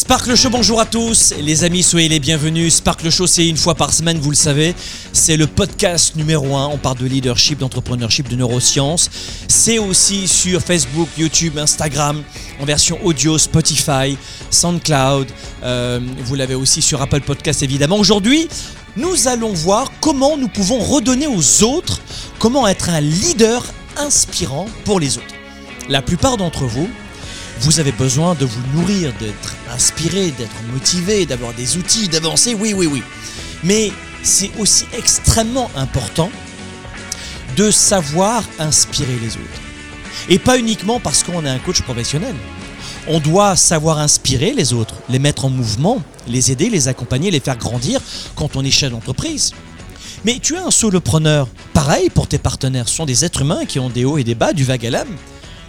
Sparkle Show, bonjour à tous. Les amis, soyez les bienvenus. Sparkle Show, c'est une fois par semaine, vous le savez. C'est le podcast numéro un. On parle de leadership, d'entrepreneurship, de neurosciences. C'est aussi sur Facebook, YouTube, Instagram, en version audio, Spotify, SoundCloud. Euh, vous l'avez aussi sur Apple Podcast, évidemment. Aujourd'hui, nous allons voir comment nous pouvons redonner aux autres, comment être un leader inspirant pour les autres. La plupart d'entre vous, vous avez besoin de vous nourrir, d'être inspiré, d'être motivé, d'avoir des outils, d'avancer, oui, oui, oui. Mais c'est aussi extrêmement important de savoir inspirer les autres. Et pas uniquement parce qu'on est un coach professionnel. On doit savoir inspirer les autres, les mettre en mouvement, les aider, les accompagner, les faire grandir quand on est chef d'entreprise. Mais tu es un solopreneur. Pareil pour tes partenaires. Ce sont des êtres humains qui ont des hauts et des bas, du vague à l'âme.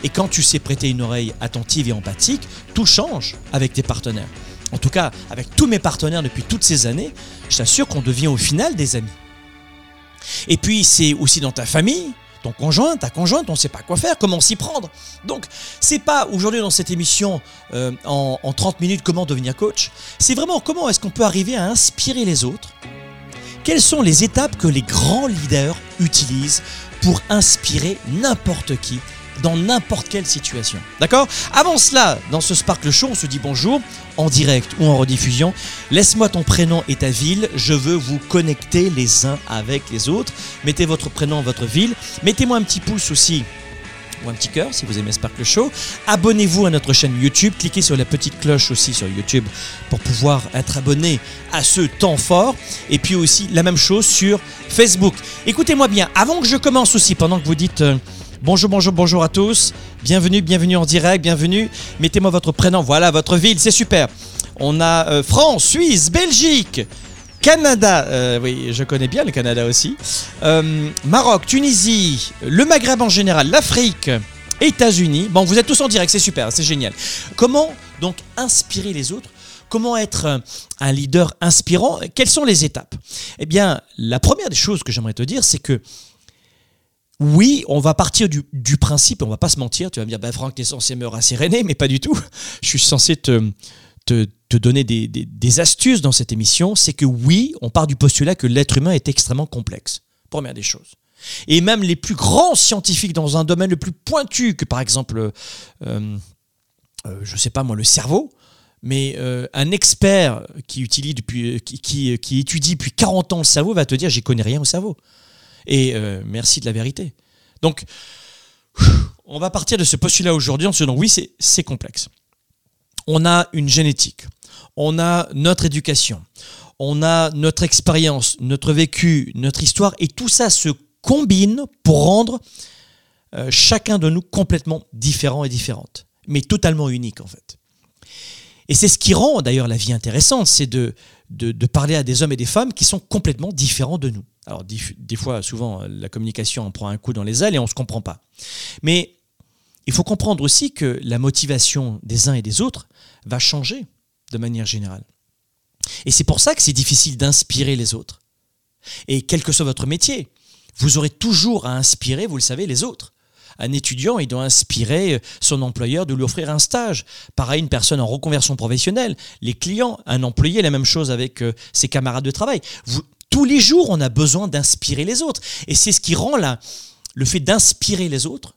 Et quand tu sais prêter une oreille attentive et empathique, tout change avec tes partenaires. En tout cas, avec tous mes partenaires depuis toutes ces années, je t'assure qu'on devient au final des amis. Et puis, c'est aussi dans ta famille, ton conjoint, ta conjointe, on ne sait pas quoi faire, comment s'y prendre. Donc, c'est pas aujourd'hui dans cette émission euh, en, en 30 minutes comment devenir coach. C'est vraiment comment est-ce qu'on peut arriver à inspirer les autres. Quelles sont les étapes que les grands leaders utilisent pour inspirer n'importe qui dans n'importe quelle situation. D'accord? Avant cela, dans ce Sparkle Show, on se dit bonjour, en direct ou en rediffusion. Laisse-moi ton prénom et ta ville. Je veux vous connecter les uns avec les autres. Mettez votre prénom, votre ville. Mettez-moi un petit pouce aussi ou un petit cœur si vous aimez Sparkle Show. Abonnez-vous à notre chaîne YouTube. Cliquez sur la petite cloche aussi sur YouTube pour pouvoir être abonné à ce temps fort. Et puis aussi la même chose sur Facebook. Écoutez-moi bien, avant que je commence aussi, pendant que vous dites... Euh, Bonjour, bonjour, bonjour à tous. Bienvenue, bienvenue en direct, bienvenue. Mettez-moi votre prénom, voilà votre ville, c'est super. On a euh, France, Suisse, Belgique, Canada, euh, oui, je connais bien le Canada aussi. Euh, Maroc, Tunisie, le Maghreb en général, l'Afrique, États-Unis. Bon, vous êtes tous en direct, c'est super, c'est génial. Comment donc inspirer les autres? Comment être un leader inspirant? Quelles sont les étapes? Eh bien, la première des choses que j'aimerais te dire, c'est que oui, on va partir du, principe, on va pas se mentir, tu vas me dire, ben Franck, tu censé me rasséréner, mais pas du tout. Je suis censé te, donner des, astuces dans cette émission, c'est que oui, on part du postulat que l'être humain est extrêmement complexe. Première des choses. Et même les plus grands scientifiques dans un domaine le plus pointu que par exemple, euh, euh, je sais pas moi, le cerveau, mais euh, un expert qui, qui, qui, qui, étudie depuis 40 ans le cerveau va te dire, j'y connais rien au cerveau. Et euh, merci de la vérité. Donc, on va partir de ce postulat aujourd'hui en se disant oui, c'est complexe. On a une génétique, on a notre éducation, on a notre expérience, notre vécu, notre histoire, et tout ça se combine pour rendre euh, chacun de nous complètement différent et différente, mais totalement unique en fait. Et c'est ce qui rend d'ailleurs la vie intéressante, c'est de, de, parler à des hommes et des femmes qui sont complètement différents de nous. Alors des, fois, souvent, la communication en prend un coup dans les ailes et on ne se comprend pas. Mais il faut comprendre aussi que la motivation des uns et des autres va changer de manière générale. Et c'est pour ça que c'est difficile d'inspirer les autres. Et quel que soit votre métier, vous aurez toujours à inspirer, vous le savez, les autres. Un étudiant, il doit inspirer son employeur de lui offrir un stage. Pareil, une personne en reconversion professionnelle. Les clients, un employé, la même chose avec euh, ses camarades de travail. Vous, tous les jours, on a besoin d'inspirer les autres. Et c'est ce qui rend là, le fait d'inspirer les autres,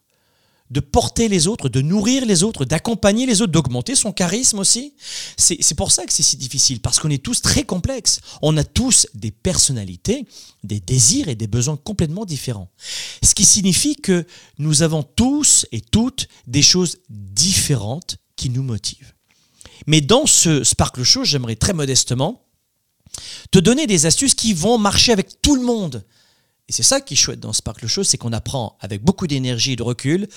de porter les autres, de nourrir les autres, d'accompagner les autres, d'augmenter son charisme aussi. C'est pour ça que c'est si difficile, parce qu'on est tous très complexes. On a tous des personnalités, des désirs et des besoins complètement différents. Ce qui signifie que nous avons tous et toutes des choses différentes qui nous motivent. Mais dans ce Sparkle Show, j'aimerais très modestement te donner des astuces qui vont marcher avec tout le monde. Et c'est ça qui est chouette dans Sparkle Show, c'est qu'on apprend avec beaucoup d'énergie et de recul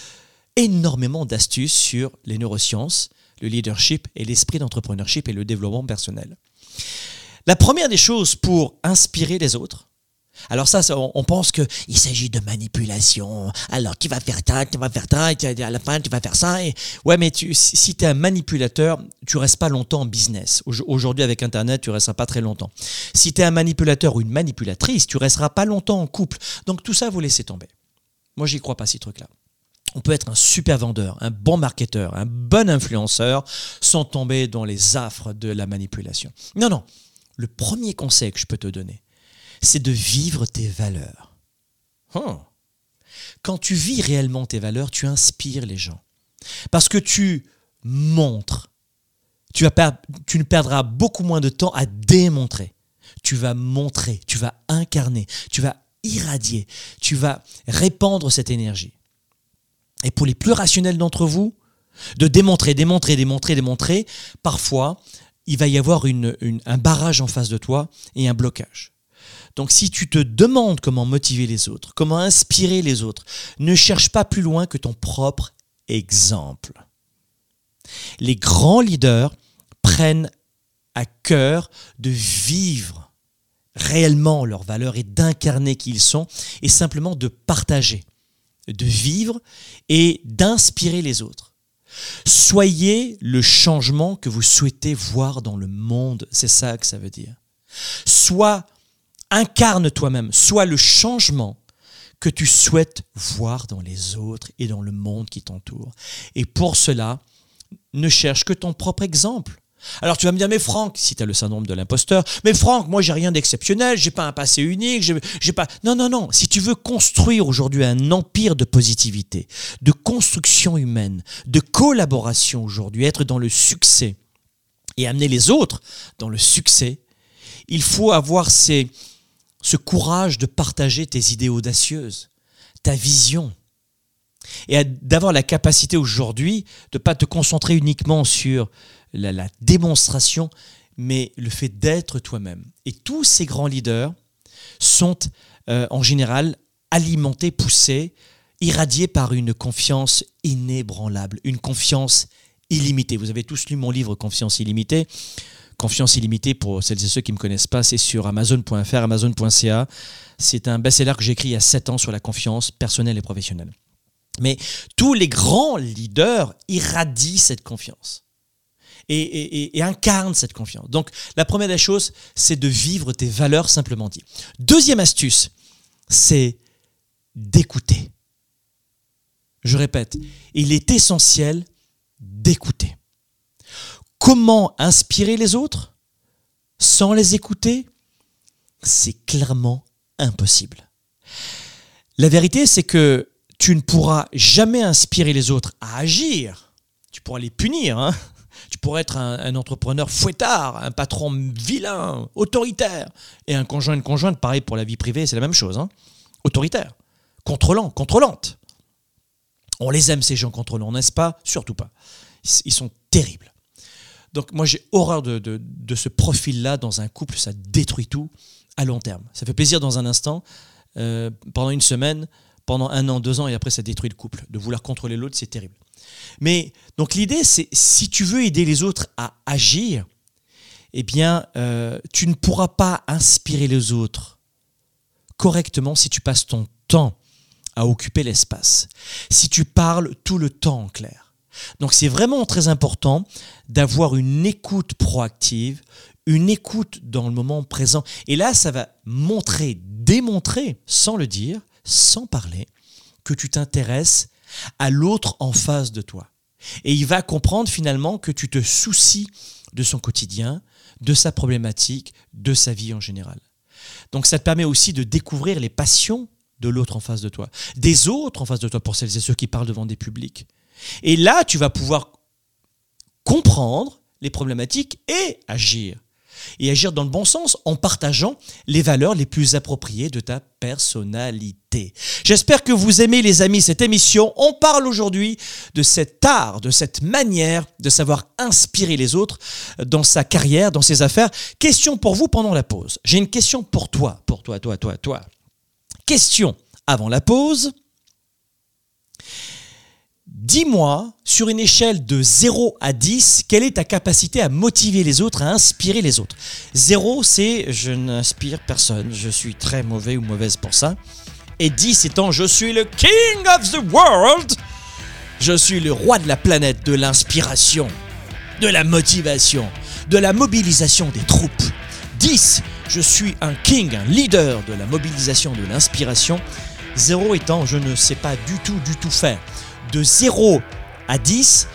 énormément d'astuces sur les neurosciences, le leadership et l'esprit d'entrepreneurship et le développement personnel. La première des choses pour inspirer les autres, alors ça, on pense qu'il s'agit de manipulation. Alors tu vas faire ça, tu vas faire ça, et à la fin tu vas faire ça. Ouais, mais si tu es un manipulateur, tu restes pas longtemps en business. Aujourd'hui avec Internet, tu resteras pas très longtemps. Si tu es un manipulateur ou une manipulatrice, tu resteras pas longtemps en couple. Donc tout ça, vous laissez tomber. Moi, j'y crois pas ces trucs-là. on peut être un super vendeur, un bon marketeur, un bon influenceur sans tomber dans les affres de la manipulation. Non, non. Le premier conseil que je peux te donner, c'est de vivre tes valeurs. Quand tu vis réellement tes valeurs, tu inspires les gens. Parce que tu montres. Tu ne perdras beaucoup moins de temps à démontrer. Tu vas montrer, tu vas incarner, tu vas irradier, tu vas répandre cette énergie. Et pour les plus rationnels d'entre vous, de démontrer, démontrer, démontrer, démontrer, parfois, il va y avoir un barrage en face de toi et un blocage. Donc si tu te demandes comment motiver les autres, comment inspirer les autres, ne cherche pas plus loin que ton propre exemple. Les grands leaders prennent à cœur de vivre réellement leurs valeurs et d'incarner qui ils sont et simplement de partager de vivre et d'inspirer les autres. Soyez le changement que vous souhaitez voir dans le monde, c'est ça que ça veut dire. Sois, incarne toi-même, sois le changement que tu souhaites voir dans les autres et dans le monde qui t'entoure. Et pour cela, ne cherche que ton propre exemple. Alors tu vas me dire, mais Franck, si tu as le syndrome de l'imposteur, mais Franck, moi j'ai rien d'exceptionnel, j'ai pas un passé unique, j'ai pas. Non, non, non. Si tu veux construire aujourd'hui un empire de positivité, de construction humaine, de collaboration aujourd'hui, être dans le succès et amener les autres dans le succès, il faut avoir ce courage de partager tes idées audacieuses, ta vision, et d'avoir la capacité aujourd'hui de ne pas te concentrer uniquement sur la, démonstration, mais le fait d'être toi-même. Et tous ces grands leaders sont euh, en général alimentés, poussés, irradiés par une confiance inébranlable, une confiance illimitée. Vous avez tous lu mon livre Confiance illimitée. Confiance illimitée, pour celles et ceux qui ne me connaissent pas, c'est sur amazon.fr, amazon.ca. C'est un best-seller que j'ai écrit il y a 7 ans sur la confiance personnelle et professionnelle. Mais tous les grands leaders irradient cette confiance et, incarnent cette confiance. Donc la première des choses, c'est de vivre tes valeurs simplement dit. Deuxième astuce, c'est d'écouter. Je répète, il est essentiel d'écouter. Comment inspirer les autres sans les écouter C'est clairement impossible. La vérité, c'est que tu ne pourras jamais inspirer les autres à agir. Tu pourras les punir. Hein. tu pourrais être un, entrepreneur fouettard, un patron vilain, autoritaire. Et un conjoint, une conjointe, pareil pour la vie privée, c'est la même chose. Hein. Autoritaire, contrôlant, contrôlante. On les aime, ces gens contrôlants, n'est-ce pas? Surtout pas. Ils sont terribles. Donc moi, j'ai horreur de, ce profil-là dans un couple. Ça détruit tout à long terme. Ça fait plaisir dans un instant. Euh, pendant une semaine, pendant un an, deux ans, et après ça détruit le couple. De vouloir contrôler l'autre, c'est terrible. Mais donc l'idée, c'est si tu veux aider les autres à agir, eh bien, euh, tu ne pourras pas inspirer les autres correctement si tu passes ton temps à occuper l'espace, si tu parles tout le temps en clair. Donc c'est vraiment très important d'avoir une écoute proactive, une écoute dans le moment présent. Et là, ça va montrer, démontrer, sans le dire, sans parler, que tu t'intéresses à l'autre en face de toi. Et il va comprendre finalement que tu te soucies de son quotidien, de sa problématique, de sa vie en général. Donc ça te permet aussi de découvrir les passions de l'autre en face de toi, des autres en face de toi pour celles et ceux qui parlent devant des publics. Et là, tu vas pouvoir comprendre les problématiques et agir et agir dans le bon sens en partageant les valeurs les plus appropriées de ta personnalité. J'espère que vous aimez les amis cette émission. On parle aujourd'hui de cet art, de cette manière de savoir inspirer les autres dans sa carrière, dans ses affaires. Question pour vous pendant la pause. J'ai une question pour toi, pour toi, toi, toi, toi. Question avant la pause. Dis-moi, sur une échelle de 0 à 10, quelle est ta capacité à motiver les autres, à inspirer les autres? 0, c'est je n'inspire personne, je suis très mauvais ou mauvaise pour ça. Et 10 étant je suis le king of the world, je suis le roi de la planète, de l'inspiration, de la motivation, de la mobilisation des troupes. 10, je suis un king, un leader de la mobilisation, de l'inspiration. 0 étant je ne sais pas du tout, du tout faire de 0 à 10.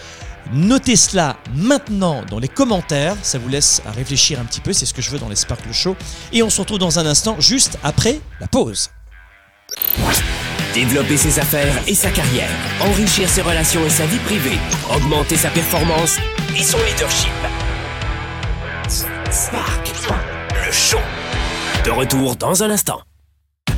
Notez cela maintenant dans les commentaires, ça vous laisse à réfléchir un petit peu, c'est ce que je veux dans les Sparkle Show. Et on se retrouve dans un instant, juste après la pause. Développer ses affaires et sa carrière, enrichir ses relations et sa vie privée, augmenter sa performance et son leadership. Spark, le show. De retour dans un instant.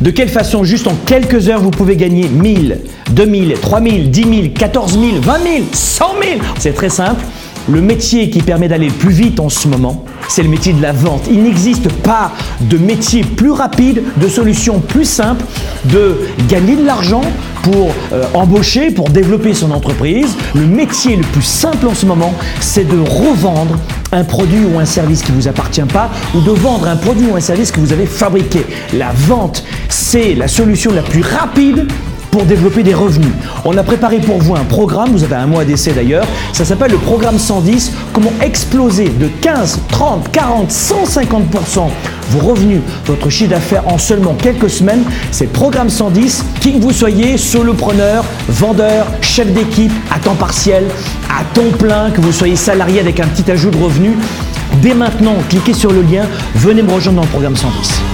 De quelle façon, juste en quelques heures, vous pouvez gagner 1000, 2000, 3000, 10 000, 14 000, 20 000, 100 000 C'est très simple. Le métier qui permet d'aller plus vite en ce moment, c'est le métier de la vente. Il n'existe pas de métier plus rapide, de solution plus simple de gagner de l'argent pour euh, embaucher, pour développer son entreprise. Le métier le plus simple en ce moment, c'est de revendre un produit ou un service qui ne vous appartient pas ou de vendre un produit ou un service que vous avez fabriqué. La vente, c'est la solution la plus rapide pour développer des revenus. On a préparé pour vous un programme, vous avez un mois d'essai d'ailleurs, ça s'appelle le programme 110, comment exploser de 15, 30, 40, 150% vos revenus, votre chiffre d'affaires en seulement quelques semaines. C'est programme 110, qui que vous soyez solopreneur, vendeur, chef d'équipe, à temps partiel, à temps plein, que vous soyez salarié avec un petit ajout de revenus. Dès maintenant, cliquez sur le lien, venez me rejoindre dans le programme 110.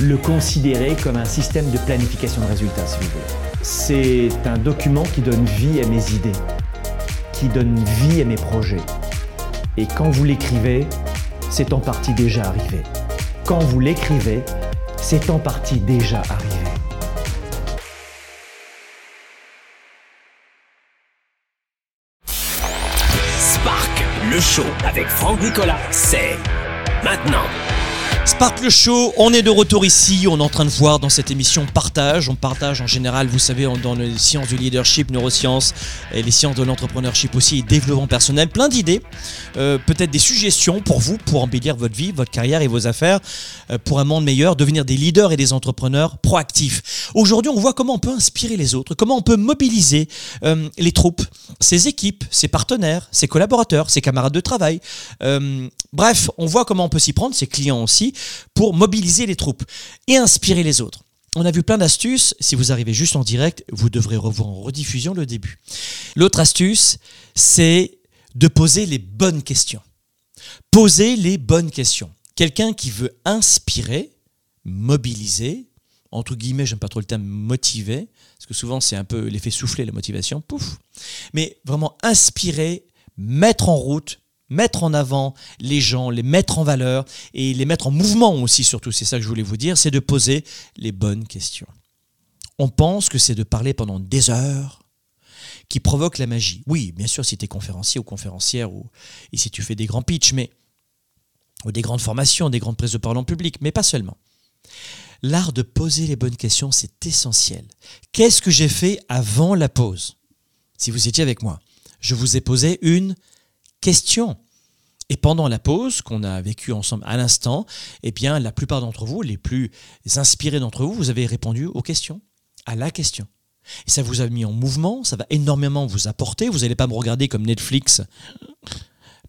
le considérer comme un système de planification de résultats, si vous voulez. C'est un document qui donne vie à mes idées, qui donne vie à mes projets. Et quand vous l'écrivez, c'est en partie déjà arrivé. Quand vous l'écrivez, c'est en partie déjà arrivé. Spark, le show avec Franck Nicolas, c'est maintenant. Sparkle Show, on est de retour ici, on est en train de voir dans cette émission partage, on partage en général, vous savez, dans les sciences du leadership, neurosciences, et les sciences de l'entrepreneurship aussi, développement personnel, plein d'idées, euh, peut-être des suggestions pour vous, pour embellir votre vie, votre carrière et vos affaires, euh, pour un monde meilleur, devenir des leaders et des entrepreneurs proactifs. Aujourd'hui, on voit comment on peut inspirer les autres, comment on peut mobiliser euh, les troupes, ses équipes, ses partenaires, ses collaborateurs, ses camarades de travail. bref, on voit comment on peut s'y prendre, ses clients aussi, pour mobiliser les troupes et inspirer les autres. On a vu plein d'astuces. Si vous arrivez juste en direct, vous devrez revoir en rediffusion le début. L'autre astuce, c'est de poser les bonnes questions. Poser les bonnes questions. Quelqu'un qui veut inspirer, mobiliser, entre guillemets, j'aime pas trop le terme motiver, parce que souvent c'est un peu l'effet soufflé, la motivation, pouf. Mais vraiment inspirer, mettre en route, mettre en avant les gens, les mettre en valeur et les mettre en mouvement aussi surtout, c'est ça que je voulais vous dire, c'est de poser les bonnes questions. On pense que c'est de parler pendant des heures qui provoque la magie. Oui, bien sûr, si tu es conférencier ou conférencière ou et si tu fais des grands pitchs, mais ou des grandes formations, des grandes prises de parole en public, mais pas seulement. L'art de poser les bonnes questions, c'est essentiel. Qu'est-ce que j'ai fait avant la pause? Si vous étiez avec moi, je vous ai posé une question. Et pendant la pause qu'on a vécue ensemble à l'instant, eh bien, la plupart d'entre vous, les plus inspirés d'entre vous, vous avez répondu aux questions, à la question. Et ça vous a mis en mouvement, ça va énormément vous apporter. Vous n'allez pas me regarder comme Netflix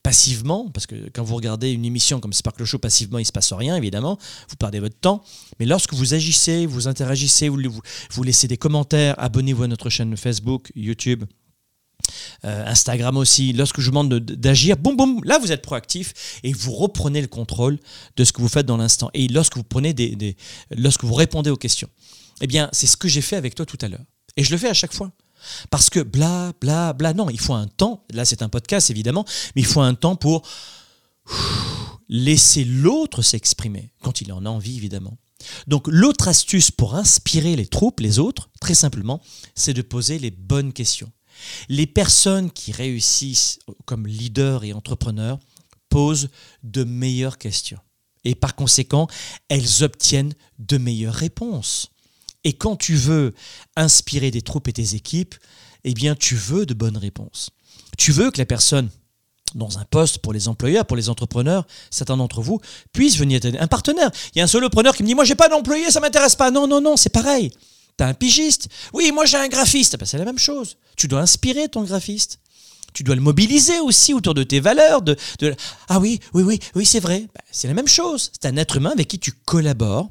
passivement, parce que quand vous regardez une émission comme Sparkle Show passivement, il ne se passe rien, évidemment, vous perdez votre temps. Mais lorsque vous agissez, vous interagissez, vous laissez des commentaires, abonnez-vous à notre chaîne Facebook, YouTube, euh, Instagram aussi, lorsque je vous demande d'agir, boum boum, là vous êtes proactif et vous reprenez le contrôle de ce que vous faites dans l'instant. Et lorsque vous prenez des, lorsque vous répondez aux questions, eh bien c'est ce que j'ai fait avec toi tout à l'heure. Et je le fais à chaque fois. Parce que bla, bla, bla, non, il faut un temps, là c'est un podcast évidemment, mais il faut un temps pour laisser l'autre s'exprimer, quand il en a envie évidemment. Donc l'autre astuce pour inspirer les troupes, les autres, très simplement, c'est de poser les bonnes questions. Les personnes qui réussissent comme leaders et entrepreneurs posent de meilleures questions. Et par conséquent, elles obtiennent de meilleures réponses. Et quand tu veux inspirer des troupes et tes équipes, eh bien, tu veux de bonnes réponses. Tu veux que la personne dans un poste pour les employeurs, pour les entrepreneurs, certains d'entre vous, puisse venir un partenaire. Il y a un solopreneur qui me dit Moi, j'ai pas d'employé, ça m'intéresse pas. Non, non, non, c'est pareil. Tu as un pigiste. Oui, moi, j'ai un graphiste. Ben, c'est la même chose. Tu dois inspirer ton graphiste. Tu dois le mobiliser aussi autour de tes valeurs. De, Ah oui, oui, oui, oui, c'est vrai. Ben, c'est la même chose. C'est un être humain avec qui tu collabores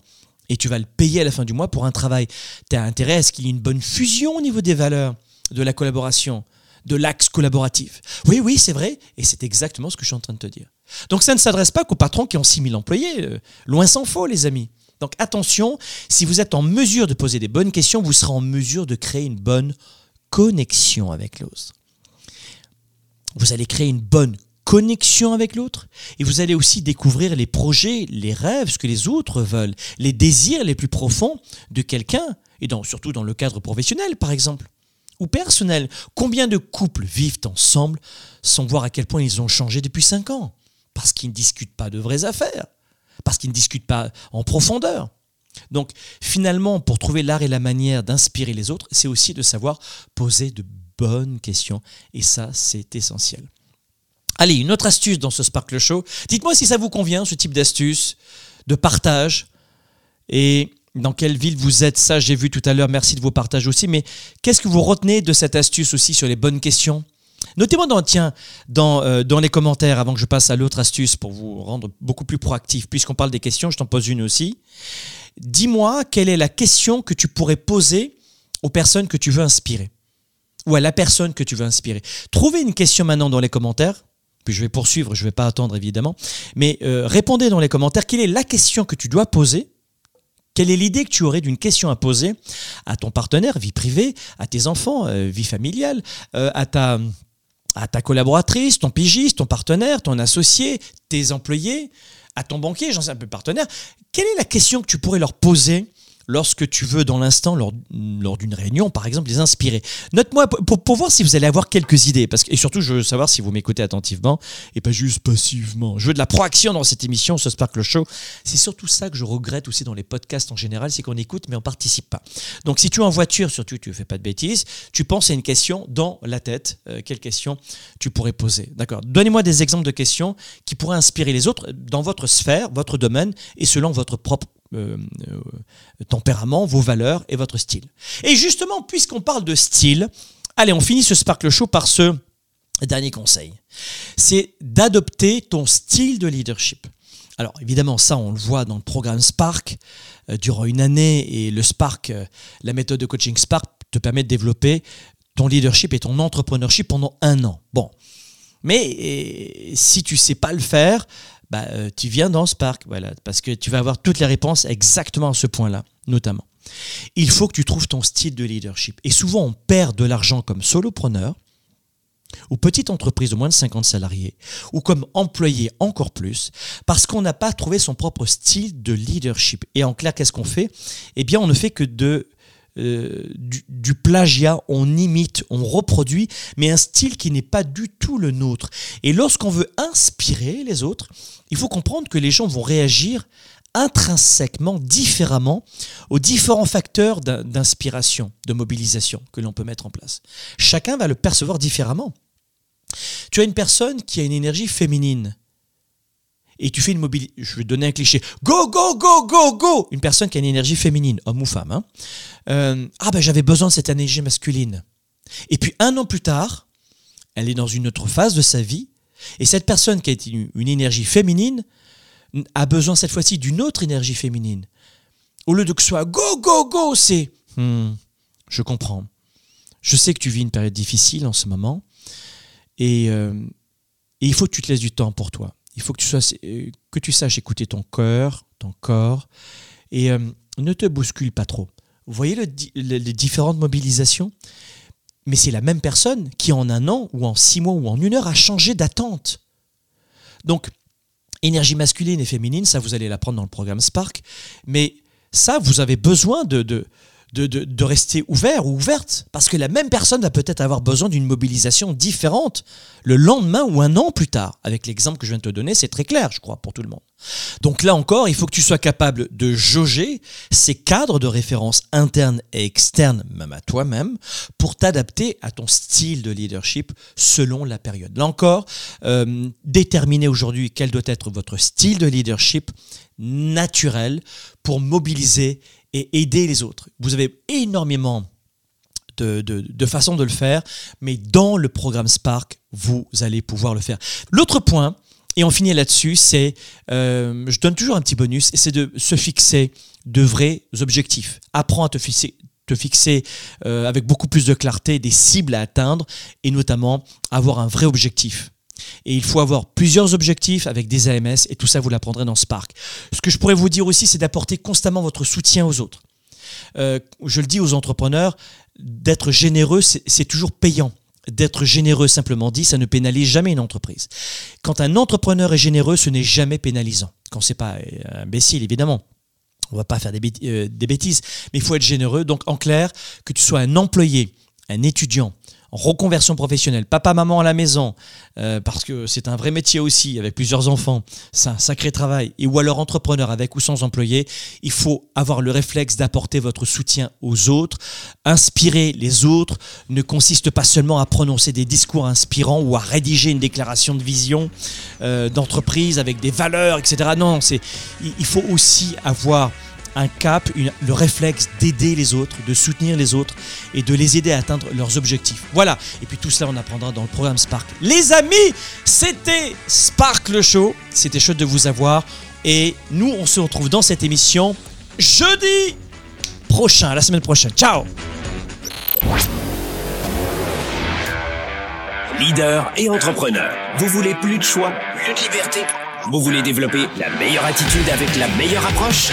et tu vas le payer à la fin du mois pour un travail. Tu intérêt à ce qu'il y ait une bonne fusion au niveau des valeurs, de la collaboration, de l'axe collaboratif. Oui, oui, c'est vrai, et c'est exactement ce que je suis en train de te dire. Donc ça ne s'adresse pas qu'aux patrons qui ont 6000 employés, euh, loin s'en faut les amis. Donc attention, si vous êtes en mesure de poser des bonnes questions, vous serez en mesure de créer une bonne connexion avec l'autre. Vous allez créer une bonne connexion avec l'autre et vous allez aussi découvrir les projets, les rêves, ce que les autres veulent, les désirs les plus profonds de quelqu'un et surtout dans le cadre professionnel par exemple ou personnel. Combien de couples vivent ensemble sans voir à quel point ils ont changé depuis cinq ans? Parce qu'ils ne discutent pas de vraies affaires, parce qu'ils ne discutent pas en profondeur. Donc finalement, pour trouver l'art et la manière d'inspirer les autres, c'est aussi de savoir poser de bonnes questions. Et ça, c'est essentiel. Allez, une autre astuce dans ce Sparkle Show. Dites-moi si ça vous convient, ce type d'astuce, de partage. Et dans quelle ville vous êtes, ça j'ai vu tout à l'heure, merci de vos partages aussi. Mais qu'est-ce que vous retenez de cette astuce aussi sur les bonnes questions? Notez-moi euh, dans les commentaires avant que je passe à l'autre astuce pour vous rendre beaucoup plus proactif. Puisqu'on parle des questions, je t'en pose une aussi. Dis-moi quelle est la question que tu pourrais poser aux personnes que tu veux inspirer ou à la personne que tu veux inspirer? Trouvez une question maintenant dans les commentaires puis je vais poursuivre, je ne vais pas attendre évidemment, mais euh, répondez dans les commentaires quelle est la question que tu dois poser, quelle est l'idée que tu aurais d'une question à poser à ton partenaire, vie privée, à tes enfants, euh, vie familiale, à ta à ta collaboratrice, ton pigiste, ton partenaire, ton associé, tes employés, à ton banquier, j'en sais un peu partenaire. Quelle est la question que tu pourrais leur poser? Lorsque tu veux dans l'instant, lors, lors d'une réunion, par exemple, les inspirer. Note-moi pour, voir si vous allez avoir quelques idées. Parce que, et surtout, je veux savoir si vous m'écoutez attentivement et pas juste passivement. Je veux de la proaction dans cette émission, ce Sparkle Show. C'est surtout ça que je regrette aussi dans les podcasts en général, c'est qu'on écoute mais on participe pas. Donc si tu es en voiture, surtout tu ne fais pas de bêtises, tu penses à une question dans la tête. Euh, quelle question tu pourrais poser D'accord Donnez-moi des exemples de questions qui pourraient inspirer les autres dans votre sphère, votre domaine et selon votre propre euh, euh, tempérament, vos valeurs et votre style. Et justement, puisqu'on parle de style, allez, on finit ce Sparkle Show par ce dernier conseil. C'est d'adopter ton style de leadership. Alors évidemment, ça, on le voit dans le programme Spark euh, durant une année et le Spark, la méthode de coaching Spark te permet de développer ton leadership et ton entrepreneurship pendant un an. Bon, mais si tu sais pas le faire, bah, euh, tu viens dans Spark, voilà, parce que tu vas avoir toutes les réponses exactement à ce point-là, notamment. Il faut que tu trouves ton style de leadership. Et souvent, on perd de l'argent comme solopreneur, ou petite entreprise de moins de 50 salariés, ou comme employé encore plus, parce qu'on n'a pas trouvé son propre style de leadership. Et en clair, qu'est-ce qu'on fait? Eh bien, on ne fait que de euh, du, plagiat, on imite, on reproduit, mais un style qui n'est pas du tout le nôtre. Et lorsqu'on veut inspirer les autres, il faut comprendre que les gens vont réagir intrinsèquement différemment aux différents facteurs d'inspiration, de mobilisation que l'on peut mettre en place. Chacun va le percevoir différemment. Tu as une personne qui a une énergie féminine et tu fais une mobilité. Je vais donner un cliché. Go, go, go, go, go Une personne qui a une énergie féminine, homme ou femme. Hein. Euh, ah ben j'avais besoin de cette énergie masculine. Et puis un an plus tard, elle est dans une autre phase de sa vie. Et cette personne qui a une énergie féminine a besoin cette fois-ci d'une autre énergie féminine. Au lieu de que ce soit go, go, go, c'est hmm, je comprends. Je sais que tu vis une période difficile en ce moment. Et, euh, et il faut que tu te laisses du temps pour toi il faut que tu, sois, euh, que tu saches écouter ton cœur, ton corps, et euh, ne te bouscule pas trop. Vous voyez les différentes mobilisations? Mais c'est la même personne qui en un an ou en six mois ou en une heure a changé d'attente. Donc, énergie masculine et féminine, ça vous allez l'apprendre dans le programme Spark. Mais ça, vous avez besoin de, de, de, de, rester ouvert ou ouverte, parce que la même personne va peut-être avoir besoin d'une mobilisation différente le lendemain ou un an plus tard. Avec l'exemple que je viens de te donner, c'est très clair, je crois, pour tout le monde. Donc là encore, il faut que tu sois capable de jauger ces cadres de référence internes et externes, même à toi-même, pour t'adapter à ton style de leadership selon la période. Là encore, euh, déterminer aujourd'hui quel doit être votre style de leadership naturel pour mobiliser et aider les autres. Vous avez énormément de, de, façons de le faire, mais dans le programme Spark, vous allez pouvoir le faire. L'autre point, et on finit là-dessus, c'est, euh, je donne toujours un petit bonus, c'est de se fixer de vrais objectifs. Apprends à te fixer, te fixer euh, avec beaucoup plus de clarté des cibles à atteindre et notamment avoir un vrai objectif. Et il faut avoir plusieurs objectifs avec des AMS et tout ça, vous l'apprendrez dans Spark. Ce que je pourrais vous dire aussi, c'est d'apporter constamment votre soutien aux autres. Euh, je le dis aux entrepreneurs, d'être généreux, c'est toujours payant. D'être généreux, simplement dit, ça ne pénalise jamais une entreprise. Quand un entrepreneur est généreux, ce n'est jamais pénalisant. Quand c'est pas euh, imbécile, évidemment. On va pas faire euh, des bêtises, mais il faut être généreux. Donc, en clair, que tu sois un employé, un étudiant, reconversion professionnelle, papa, maman à la maison, euh, parce que c'est un vrai métier aussi, avec plusieurs enfants, c'est un sacré travail, et ou alors entrepreneur avec ou sans employé, il faut avoir le réflexe d'apporter votre soutien aux autres. Inspirer les autres ne consiste pas seulement à prononcer des discours inspirants ou à rédiger une déclaration de vision euh, d'entreprise avec des valeurs, etc. Non, c'est, il faut aussi avoir un cap, le réflexe d'aider les autres, de soutenir les autres et de les aider à atteindre leurs objectifs. Voilà. Et puis tout cela, on apprendra dans le programme Spark. Les amis, c'était Spark le show. C'était chouette de vous avoir. Et nous, on se retrouve dans cette émission jeudi prochain, la semaine prochaine. Ciao Leader et entrepreneur, vous voulez plus de choix, plus de liberté? Vous voulez développer la meilleure attitude avec la meilleure approche?